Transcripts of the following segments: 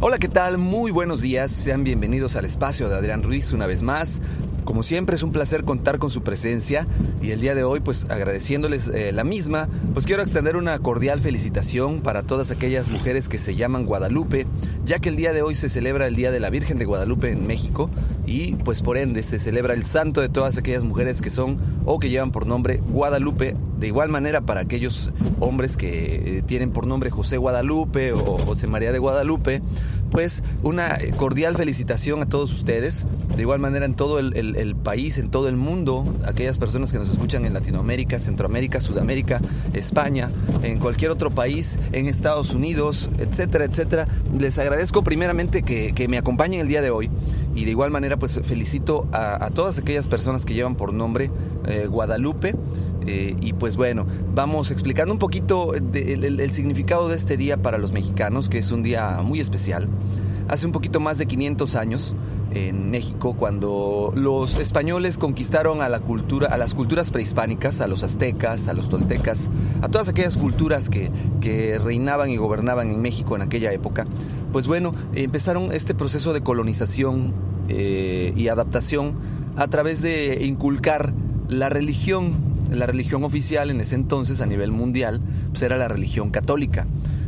Hola, ¿qué tal? Muy buenos días. Sean bienvenidos al espacio de Adrián Ruiz una vez más. Como siempre es un placer contar con su presencia y el día de hoy pues agradeciéndoles eh, la misma, pues quiero extender una cordial felicitación para todas aquellas mujeres que se llaman Guadalupe, ya que el día de hoy se celebra el Día de la Virgen de Guadalupe en México y pues por ende se celebra el santo de todas aquellas mujeres que son o que llevan por nombre Guadalupe. De igual manera para aquellos hombres que eh, tienen por nombre José Guadalupe o José María de Guadalupe, pues una cordial felicitación a todos ustedes. De igual manera en todo el, país, en todo el mundo, aquellas personas que nos escuchan en Latinoamérica, Centroamérica, Sudamérica, España, en cualquier otro país, en Estados Unidos, etcétera, etcétera. Les agradezco primeramente que, que me acompañen el día de hoy y de igual manera pues felicito a, a todas aquellas personas que llevan por nombre eh, Guadalupe. Eh, y pues bueno, vamos explicando un poquito el, significado de este día para los mexicanos, que es un día muy especial. Hace un poquito más de 500 años, en México, cuando los españoles conquistaron a la cultura, a las culturas prehispánicas, a los aztecas, a los toltecas, a todas aquellas culturas que, que reinaban y gobernaban en México en aquella época, pues bueno, empezaron este proceso de colonización eh, y adaptación a través de inculcar la religión, la religión oficial en ese entonces a nivel mundial, pues era la religión católica.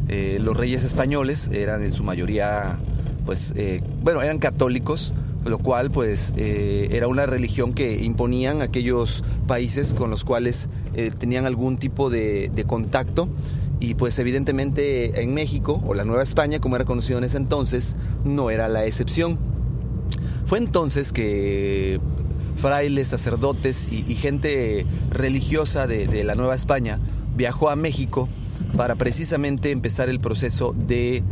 Eh, los reyes españoles eran en su mayoría, pues, eh, bueno, eran católicos, lo cual, pues, eh, era una religión que imponían aquellos países con los cuales tenían algún tipo de, de contacto. Y pues evidentemente en México, o la Nueva España, como era conocido en ese entonces, no era la excepción. Fue entonces que frailes, sacerdotes y, gente religiosa de, la Nueva España viajó a México para precisamente empezar el proceso de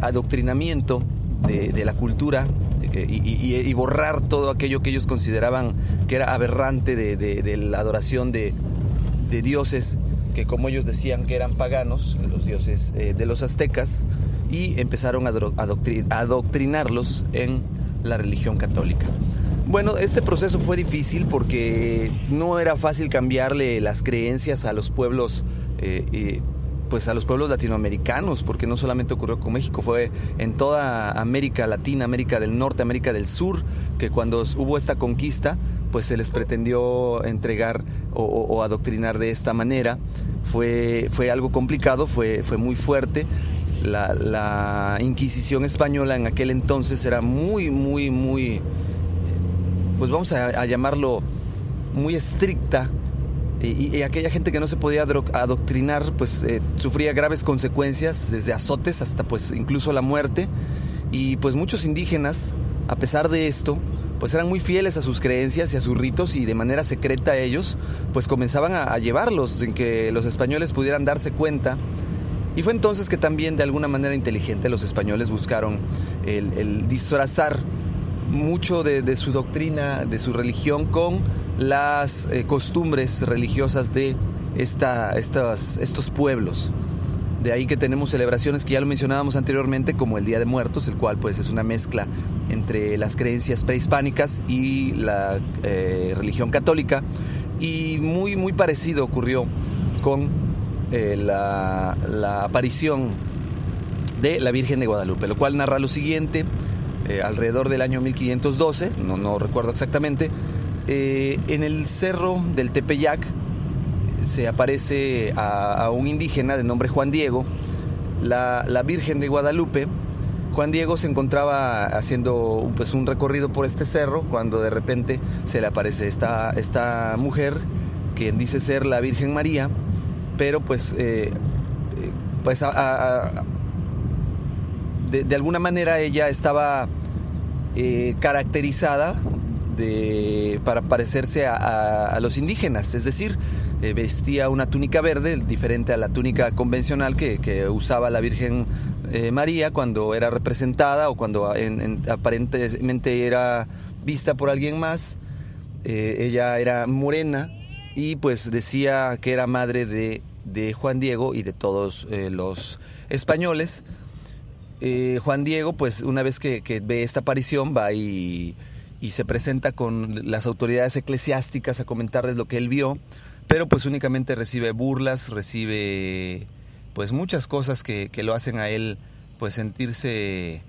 adoctrinamiento de, la cultura y, borrar todo aquello que ellos consideraban que era aberrante de, la adoración de, dioses que como ellos decían que eran paganos, los dioses eh, de los aztecas, y empezaron a adoctrinarlos en la religión católica. Bueno, este proceso fue difícil porque no era fácil cambiarle las creencias a los pueblos, eh, pues a los pueblos latinoamericanos, porque no solamente ocurrió con México, fue en toda América Latina, América del Norte, América del Sur, que cuando hubo esta conquista, pues se les pretendió entregar o adoctrinar de esta manera. Fue, fue algo complicado, fue, fue muy fuerte. La, la Inquisición española en aquel entonces era muy, muy, muy, pues vamos a, llamarlo muy estricta y, aquella gente que no se podía adoctrinar pues eh, sufría graves consecuencias desde azotes hasta pues incluso la muerte. Y pues muchos indígenas a pesar de esto pues eran muy fieles a sus creencias y a sus ritos y de manera secreta ellos pues comenzaban a, llevarlos sin que los españoles pudieran darse cuenta. Y fue entonces que también de alguna manera inteligente los españoles buscaron el disfrazar mucho de, su doctrina, de su religión, con las eh, costumbres religiosas de esta, estas, estos pueblos. De ahí que tenemos celebraciones que ya lo mencionábamos anteriormente, como el Día de Muertos, el cual pues es una mezcla entre las creencias prehispánicas y la eh, religión católica. Y muy, muy parecido ocurrió con eh, la, aparición de la Virgen de Guadalupe, lo cual narra lo siguiente, eh, alrededor del año 1512, no, no recuerdo exactamente, en el cerro del Tepeyac, se aparece a, un indígena de nombre Juan Diego, la, Virgen de Guadalupe. Juan Diego se encontraba haciendo pues, un recorrido por este cerro cuando de repente se le aparece esta, esta mujer, quien dice ser la Virgen María, pero pues, eh, eh, pues de, alguna manera ella estaba eh, caracterizada para parecerse a, los indígenas, es decir, eh, vestía una túnica verde, diferente a la túnica convencional que, usaba la Virgen eh, María cuando era representada o cuando aparentemente era vista por alguien más. Ella era morena y pues decía que era madre de, Juan Diego y de todos los españoles. Juan Diego, pues una vez que, ve esta aparición, va y, se presenta con las autoridades eclesiásticas a comentarles lo que él vio pero pues únicamente recibe burlas, recibe pues muchas cosas que, lo hacen a él pues sentirse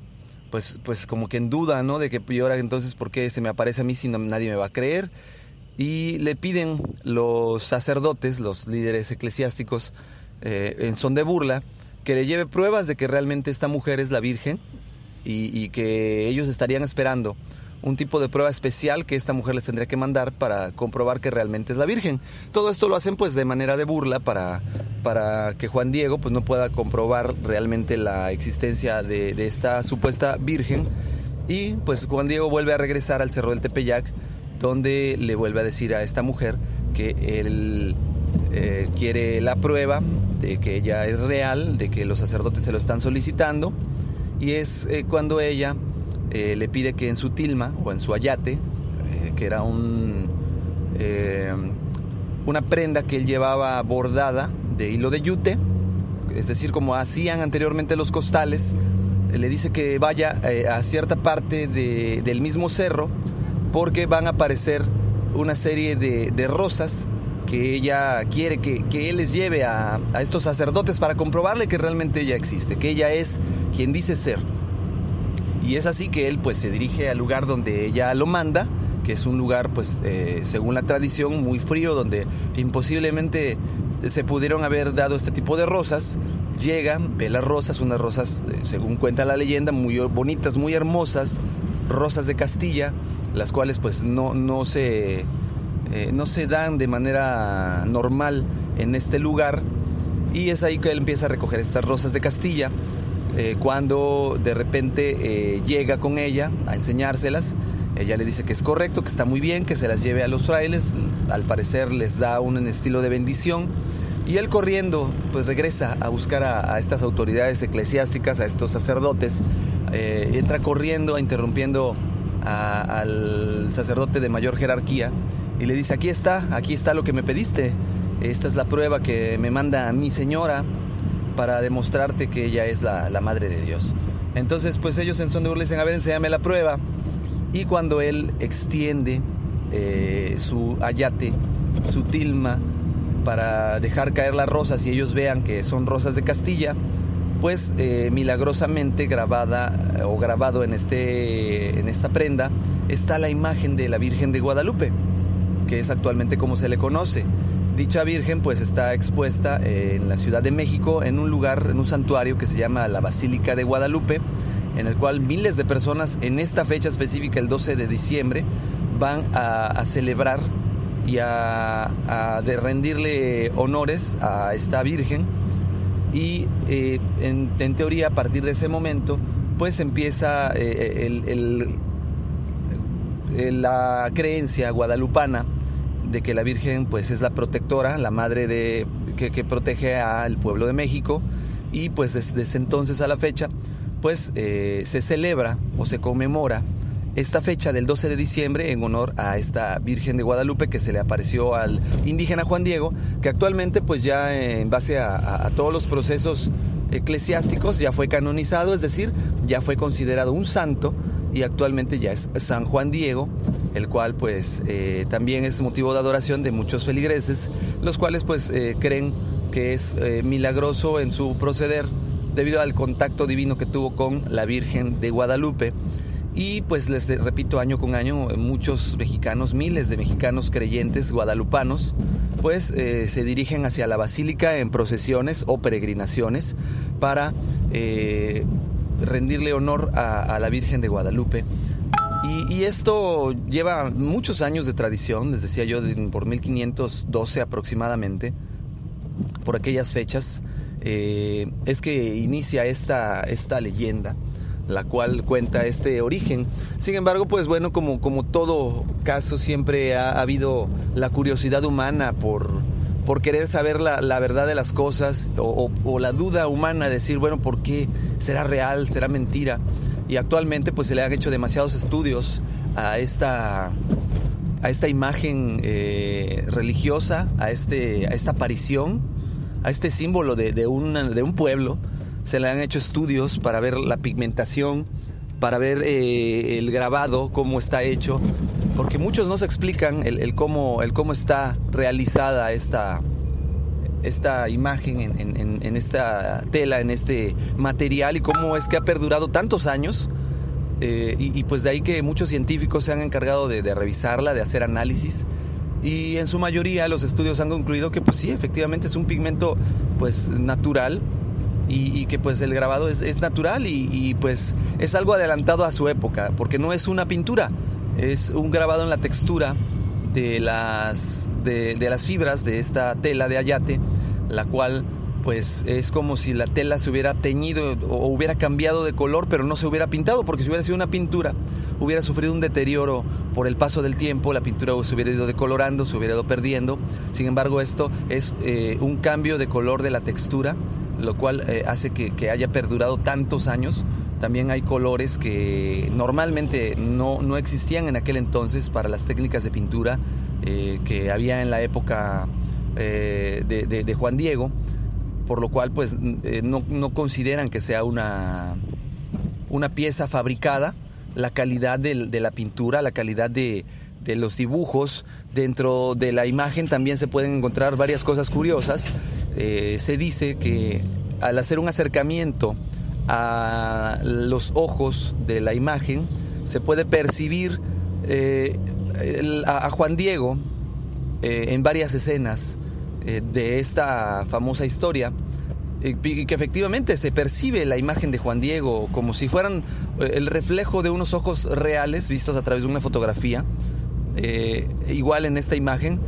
pues, pues como que en duda, ¿no? De que y ahora entonces por qué se me aparece a mí si no, nadie me va a creer. Y le piden los sacerdotes, los líderes eclesiásticos, eh, en son de burla, que le lleve pruebas de que realmente esta mujer es la Virgen y, que ellos estarían esperando un tipo de prueba especial que esta mujer les tendría que mandar para comprobar que realmente es la Virgen. Todo esto lo hacen pues de manera de burla para, para que Juan Diego pues no pueda comprobar realmente la existencia de, esta supuesta Virgen. Y pues Juan Diego vuelve a regresar al Cerro del Tepeyac, donde le vuelve a decir a esta mujer que él eh, quiere la prueba de que ella es real, de que los sacerdotes se lo están solicitando. Y es eh, cuando ella eh, le pide que en su tilma o en su ayate, que era un, una prenda que él llevaba bordada de hilo de yute, es decir, como hacían anteriormente los costales, le dice que vaya a cierta parte del mismo cerro porque van a aparecer una serie de, rosas que ella quiere que, él les lleve a, a, estos sacerdotes para comprobarle que realmente ella existe, que ella es quien dice ser. Y es así que él pues se dirige al lugar donde ella lo manda, que es un lugar pues eh, según la tradición muy frío, donde imposiblemente se pudieron haber dado este tipo de rosas. Llega, ve las rosas, unas rosas, eh, según cuenta la leyenda, muy bonitas, muy hermosas, rosas de Castilla, las cuales pues no, no, se, eh, no se dan de manera normal en este lugar. Y es ahí que él empieza a recoger estas rosas de Castilla eh, cuando de repente eh, llega con ella a enseñárselas. Ella le dice que es correcto, que está muy bien, que se las lleve a los frailes. Al parecer les da un estilo de bendición. Y él corriendo, pues regresa a buscar a, estas autoridades eclesiásticas, a estos sacerdotes. Eh, entra corriendo, interrumpiendo al sacerdote de mayor jerarquía y le dice, aquí está, aquí está lo que me pediste. Esta es la prueba que me manda mi señora para demostrarte que ella es la, madre de Dios. Entonces, pues ellos en son de burla dicen, a ver, enséñame la prueba. Y cuando él extiende eh, su ayate, su tilma, para dejar caer las rosas y ellos vean que son rosas de Castilla, pues eh, milagrosamente grabada o grabado en, este, en esta prenda está la imagen de la Virgen de Guadalupe, que es actualmente como se le conoce. Dicha Virgen pues está expuesta en la Ciudad de México en un lugar, en un santuario que se llama la Basílica de Guadalupe, en el cual miles de personas en esta fecha específica, el 12 de diciembre, van a, celebrar y a, rendirle honores a esta Virgen. Y eh, en, teoría a partir de ese momento pues empieza eh, la creencia guadalupana de que la Virgen pues es la protectora, la madre de, que, protege al pueblo de México. Y pues desde entonces a la fecha pues eh, se celebra o se conmemora esta fecha del 12 de diciembre en honor a esta Virgen de Guadalupe que se le apareció al indígena Juan Diego, que actualmente pues ya en base a, todos los procesos eclesiásticos ya fue canonizado, es decir, ya fue considerado un santo y actualmente ya es San Juan Diego, el cual pues eh, también es motivo de adoración de muchos feligreses, los cuales pues eh, creen que es eh, milagroso en su proceder debido al contacto divino que tuvo con la Virgen de Guadalupe. Y pues les repito, año con año, muchos mexicanos, miles de mexicanos creyentes guadalupanos, pues se dirigen hacia la basílica en procesiones o peregrinaciones para rendirle honor a, la Virgen de Guadalupe. Y, esto lleva muchos años de tradición, les decía yo, por 1512 aproximadamente, por aquellas fechas, eh, es que inicia esta, esta leyenda la cual cuenta este origen. Sin embargo, pues bueno, como, como todo caso, siempre ha, habido la curiosidad humana por, por querer saber la, verdad de las cosas o, la duda humana, decir, bueno, ¿por qué será real, será mentira? Y actualmente pues se le han hecho demasiados estudios a esta, a esta imagen eh, religiosa, a, este, a esta aparición, a este símbolo de, de, un, de un pueblo. Se le han hecho estudios para ver la pigmentación, para ver eh, el grabado, cómo está hecho, porque muchos no se explican el, cómo, el cómo está realizada esta, esta imagen en, esta tela, en este material y cómo es que ha perdurado tantos años. Eh, y, pues de ahí que muchos científicos se han encargado de, revisarla, de hacer análisis y en su mayoría los estudios han concluido que pues sí, efectivamente es un pigmento pues natural y, que pues el grabado es, natural y, y, pues es algo adelantado a su época porque no es una pintura, es un grabado en la textura de las, de, las fibras de esta tela de ayate, la cual pues es como si la tela se hubiera teñido o hubiera cambiado de color, pero no se hubiera pintado, porque si hubiera sido una pintura, hubiera sufrido un deterioro por el paso del tiempo, la pintura se hubiera ido decolorando, se hubiera ido perdiendo. Sin embargo, esto es eh, un cambio de color de la textura, lo cual eh, hace que, que haya perdurado tantos años también hay colores que normalmente no, no existían en aquel entonces para las técnicas de pintura eh, que había en la época eh, de, Juan Diego, por lo cual pues eh, no, consideran que sea una, una pieza fabricada, la calidad de, la pintura, la calidad de, de los dibujos. Dentro de la imagen también se pueden encontrar varias cosas curiosas. se dice que al hacer un acercamiento a los ojos de la imagen, se puede percibir eh, a, Juan Diego eh, en varias escenas eh, de esta famosa historia y que efectivamente se percibe la imagen de Juan Diego como si fueran el reflejo de unos ojos reales vistos a través de una fotografía. igual en esta imagen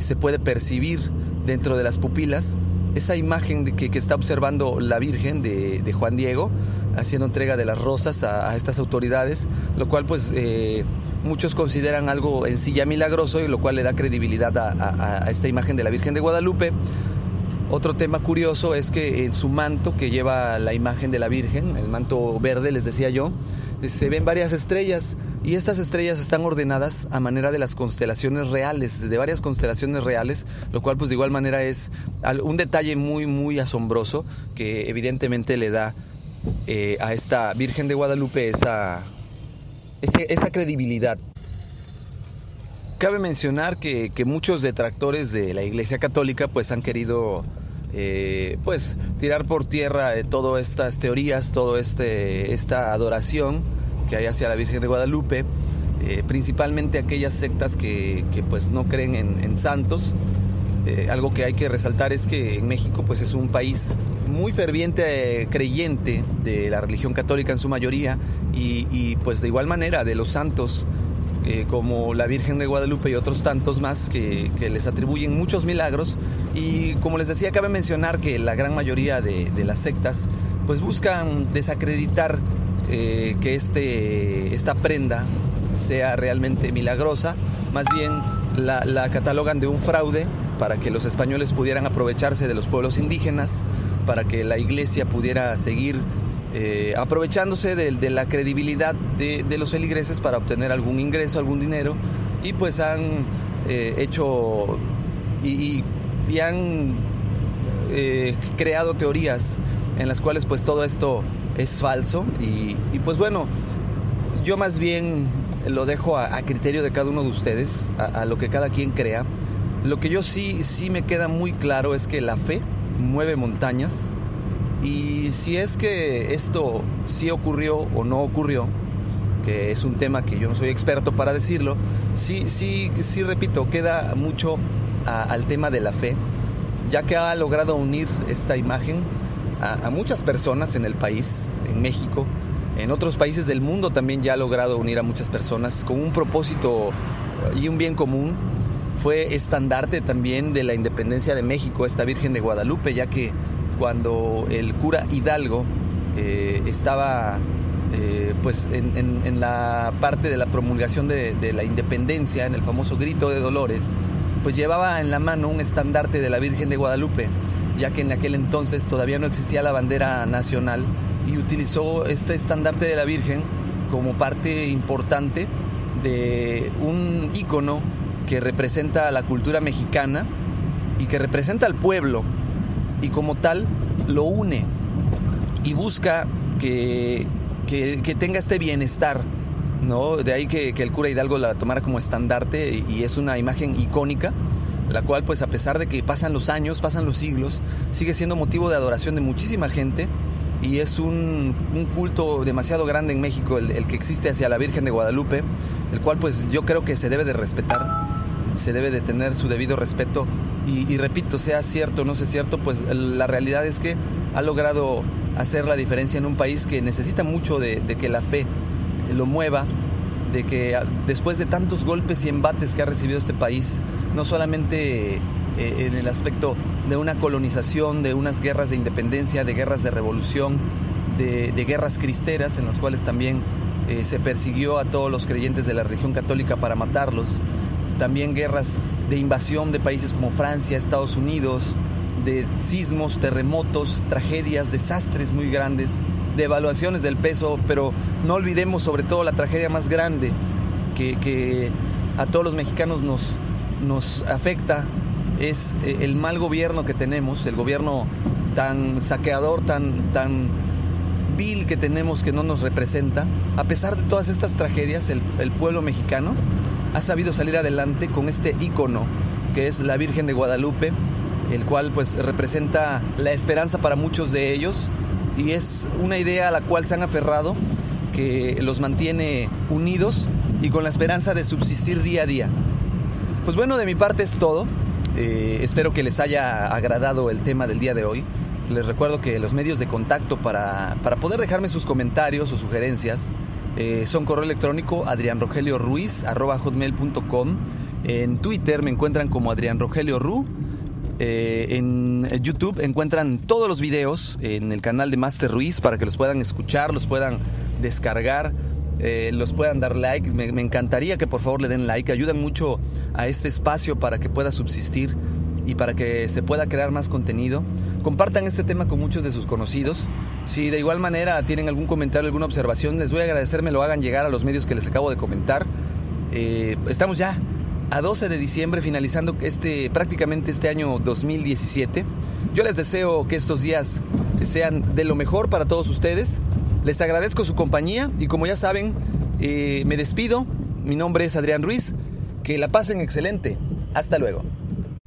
se puede percibir dentro de las pupilas esa imagen que, está observando la Virgen de, Juan Diego haciendo entrega de las rosas a, estas autoridades, lo cual pues eh, muchos consideran algo en sí ya milagroso y lo cual le da credibilidad a, esta imagen de la Virgen de Guadalupe. Otro tema curioso es que en su manto que lleva la imagen de la Virgen, el manto verde les decía yo, se ven varias estrellas y estas estrellas están ordenadas a manera de las constelaciones reales, de varias constelaciones reales, lo cual pues de igual manera es un detalle muy muy asombroso que evidentemente le da eh, a esta Virgen de Guadalupe esa, esa, credibilidad. Cabe mencionar que, muchos detractores de la Iglesia Católica pues han querido eh, pues tirar por tierra eh, todas estas teorías, toda este, esta adoración que hay hacia la Virgen de Guadalupe, eh, principalmente aquellas sectas que, pues no creen en, santos. algo que hay que resaltar es que en México pues es un país muy ferviente creyente de la religión católica en su mayoría y, pues de igual manera de los santos como la Virgen de Guadalupe y otros tantos más que, les atribuyen muchos milagros. Y como les decía, cabe mencionar que la gran mayoría de, las sectas pues buscan desacreditar eh, que este, esta prenda sea realmente milagrosa, más bien la catalogan de un fraude para que los españoles pudieran aprovecharse de los pueblos indígenas, para que la iglesia pudiera seguir eh, aprovechándose de, la credibilidad de, los feligreses para obtener algún ingreso, algún dinero, y pues han eh, hecho y, han eh, creado teorías en las cuales pues todo esto es falso y, pues bueno, yo más bien lo dejo a, criterio de cada uno de ustedes, a, a, lo que cada quien crea. Lo que yo sí, sí me queda muy claro es que la fe mueve montañas y si es que esto sí ocurrió o no ocurrió, que es un tema que yo no soy experto para decirlo, sí, sí, sí repito, queda mucho al tema de la fe, ya que ha logrado unir esta imagen a, muchas personas en el país, en México, en otros países del mundo también ya ha logrado unir a muchas personas con un propósito y un bien común. Fue estandarte también de la independencia de México, esta Virgen de Guadalupe, ya que cuando el cura Hidalgo eh, estaba eh, pues en, la parte de la promulgación de, la independencia, en el famoso grito de Dolores, pues llevaba en la mano un estandarte de la Virgen de Guadalupe, ya que en aquel entonces todavía no existía la bandera nacional y utilizó este estandarte de la Virgen como parte importante de un ícono que representa la cultura mexicana y que representa al pueblo y como tal lo une y busca que, tenga este bienestar. ¿no? De ahí que, el cura Hidalgo la tomara como estandarte y, es una imagen icónica, la cual pues a pesar de que pasan los años, pasan los siglos, sigue siendo motivo de adoración de muchísima gente y es un, culto demasiado grande en México el, que existe hacia la Virgen de Guadalupe, el cual pues yo creo que se debe de respetar, se debe de tener su debido respeto y, repito, sea cierto o no sea cierto, pues la realidad es que ha logrado hacer la diferencia en un país que necesita mucho de, que la fe lo mueva, de que después de tantos golpes y embates que ha recibido este país, no solamente eh, en el aspecto de una colonización, de unas guerras de independencia, de guerras de revolución, de, guerras cristeras en las cuales también eh, se persiguió a todos los creyentes de la religión católica para matarlos, también guerras de invasión de países como Francia, Estados Unidos, de sismos, terremotos, tragedias, desastres muy grandes, de evaluaciones del peso, pero no olvidemos sobre todo la tragedia más grande que, a todos los mexicanos nos, nos afecta, es eh, el mal gobierno que tenemos, el gobierno tan saqueador, tan, tan vil que tenemos que no nos representa. A pesar de todas estas tragedias, el, el pueblo mexicano ha sabido salir adelante con este icono que es la Virgen de Guadalupe, el cual pues representa la esperanza para muchos de ellos y es una idea a la cual se han aferrado que los mantiene unidos y con la esperanza de subsistir día a día. Pues bueno, de mi parte es todo. Eh, espero que les haya agradado el tema del día de hoy. Les recuerdo que los medios de contacto para, para poder dejarme sus comentarios o sugerencias eh, son correo electrónico hotmail.com En Twitter me encuentran como Adrián Rogelio Ru. Eh, en YouTube encuentran todos los videos en el canal de Master Ruiz para que los puedan escuchar, los puedan descargar, eh, los puedan dar like. Me, me, encantaría que por favor le den like. Ayudan mucho a este espacio para que pueda subsistir y para que se pueda crear más contenido. Compartan este tema con muchos de sus conocidos. Si de igual manera tienen algún comentario, alguna observación, les voy a agradecer, me lo hagan llegar a los medios que les acabo de comentar. Eh, estamos ya a 12 de diciembre, finalizando este, prácticamente este año 2017. Yo les deseo que estos días sean de lo mejor para todos ustedes. Les agradezco su compañía y como ya saben, eh, me despido. Mi nombre es Adrián Ruiz. Que la pasen excelente. Hasta luego.